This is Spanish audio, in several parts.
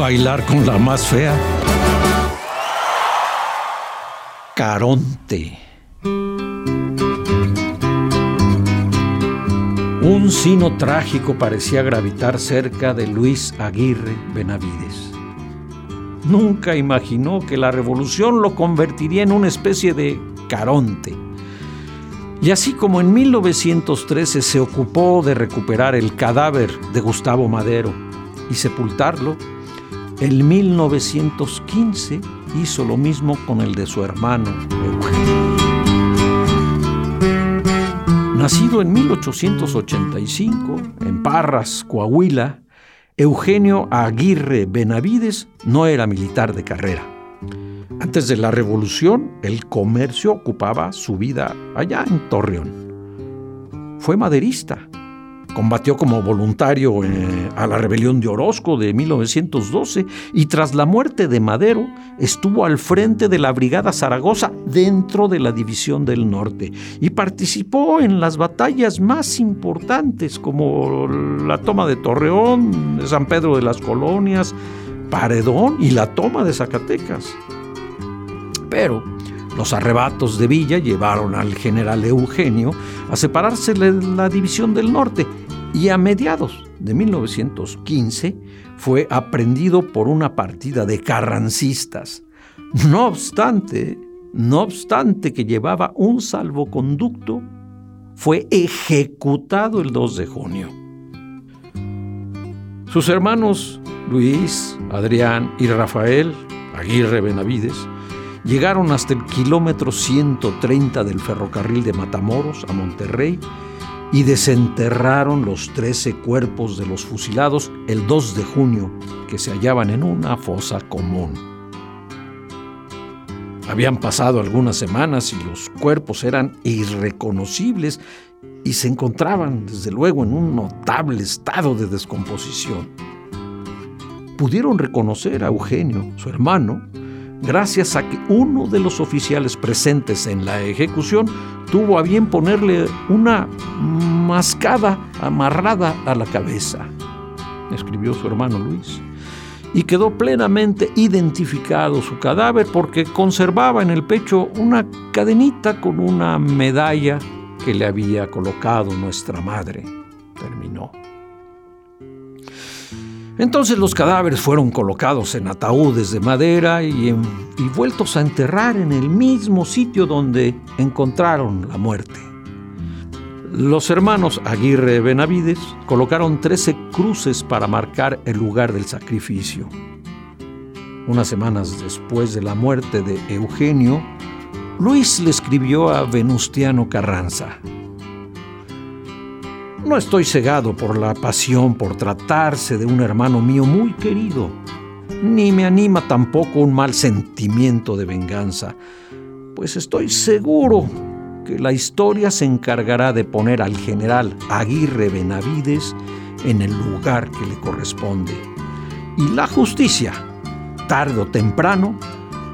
Bailar con la más fea. Caronte. Un sino trágico parecía gravitar cerca de Luis Aguirre Benavides. Nunca imaginó que la revolución lo convertiría en una especie de Caronte. Y así como en 1913 se ocupó de recuperar el cadáver de Gustavo Madero y sepultarlo, en 1915 hizo lo mismo con el de su hermano Eugenio. Nacido en 1885 en Parras, Coahuila, Eugenio Aguirre Benavides no era militar de carrera. Antes de la revolución, el comercio ocupaba su vida allá en Torreón. Fue maderista Combatió como voluntario eh, a la rebelión de Orozco de 1912 y tras la muerte de Madero estuvo al frente de la Brigada Zaragoza dentro de la División del Norte y participó en las batallas más importantes como la toma de Torreón, San Pedro de las Colonias, Paredón y la toma de Zacatecas. Pero los arrebatos de Villa llevaron al general Eugenio a separarse de la División del Norte y a mediados de 1915 fue aprendido por una partida de carrancistas. No obstante, no obstante que llevaba un salvoconducto, fue ejecutado el 2 de junio. Sus hermanos Luis, Adrián y Rafael Aguirre Benavides llegaron hasta el kilómetro 130 del ferrocarril de Matamoros a Monterrey y desenterraron los 13 cuerpos de los fusilados el 2 de junio, que se hallaban en una fosa común. Habían pasado algunas semanas y los cuerpos eran irreconocibles y se encontraban, desde luego, en un notable estado de descomposición. Pudieron reconocer a Eugenio, su hermano, gracias a que uno de los oficiales presentes en la ejecución tuvo a bien ponerle una mascada amarrada a la cabeza, escribió su hermano Luis. Y quedó plenamente identificado su cadáver porque conservaba en el pecho una cadenita con una medalla que le había colocado nuestra madre. Terminó. Entonces los cadáveres fueron colocados en ataúdes de madera y, vueltos a enterrar en el mismo sitio donde encontraron la muerte. Los hermanos Aguirre Benavides colocaron 13 cruces para marcar el lugar del sacrificio. Unas semanas después de la muerte de Eugenio, Luis le escribió a Venustiano Carranza, no estoy cegado por la pasión por tratarse de un hermano mío muy querido, ni me anima tampoco un mal sentimiento de venganza, pues estoy seguro que la historia se encargará de poner al general Aguirre Benavides en el lugar que le corresponde. Y la justicia, tarde o temprano,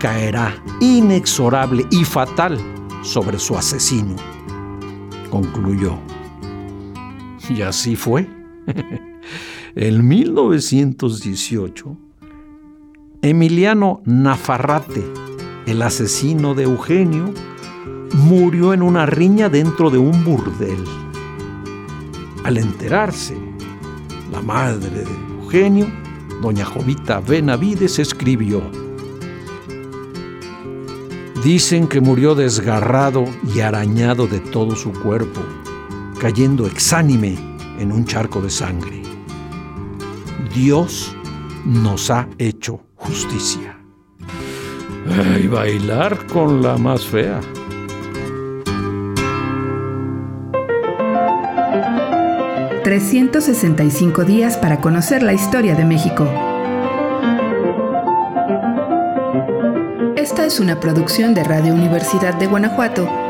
caerá inexorable y fatal sobre su asesino, concluyó. Y así fue. en 1918, Emiliano Nafarrate, el asesino de Eugenio, murió en una riña dentro de un burdel. Al enterarse, la madre de Eugenio, doña Jovita Benavides, escribió, Dicen que murió desgarrado y arañado de todo su cuerpo cayendo exánime en un charco de sangre. Dios nos ha hecho justicia. Y bailar con la más fea. ...365 días para conocer la historia de México. Esta es una producción de Radio Universidad de Guanajuato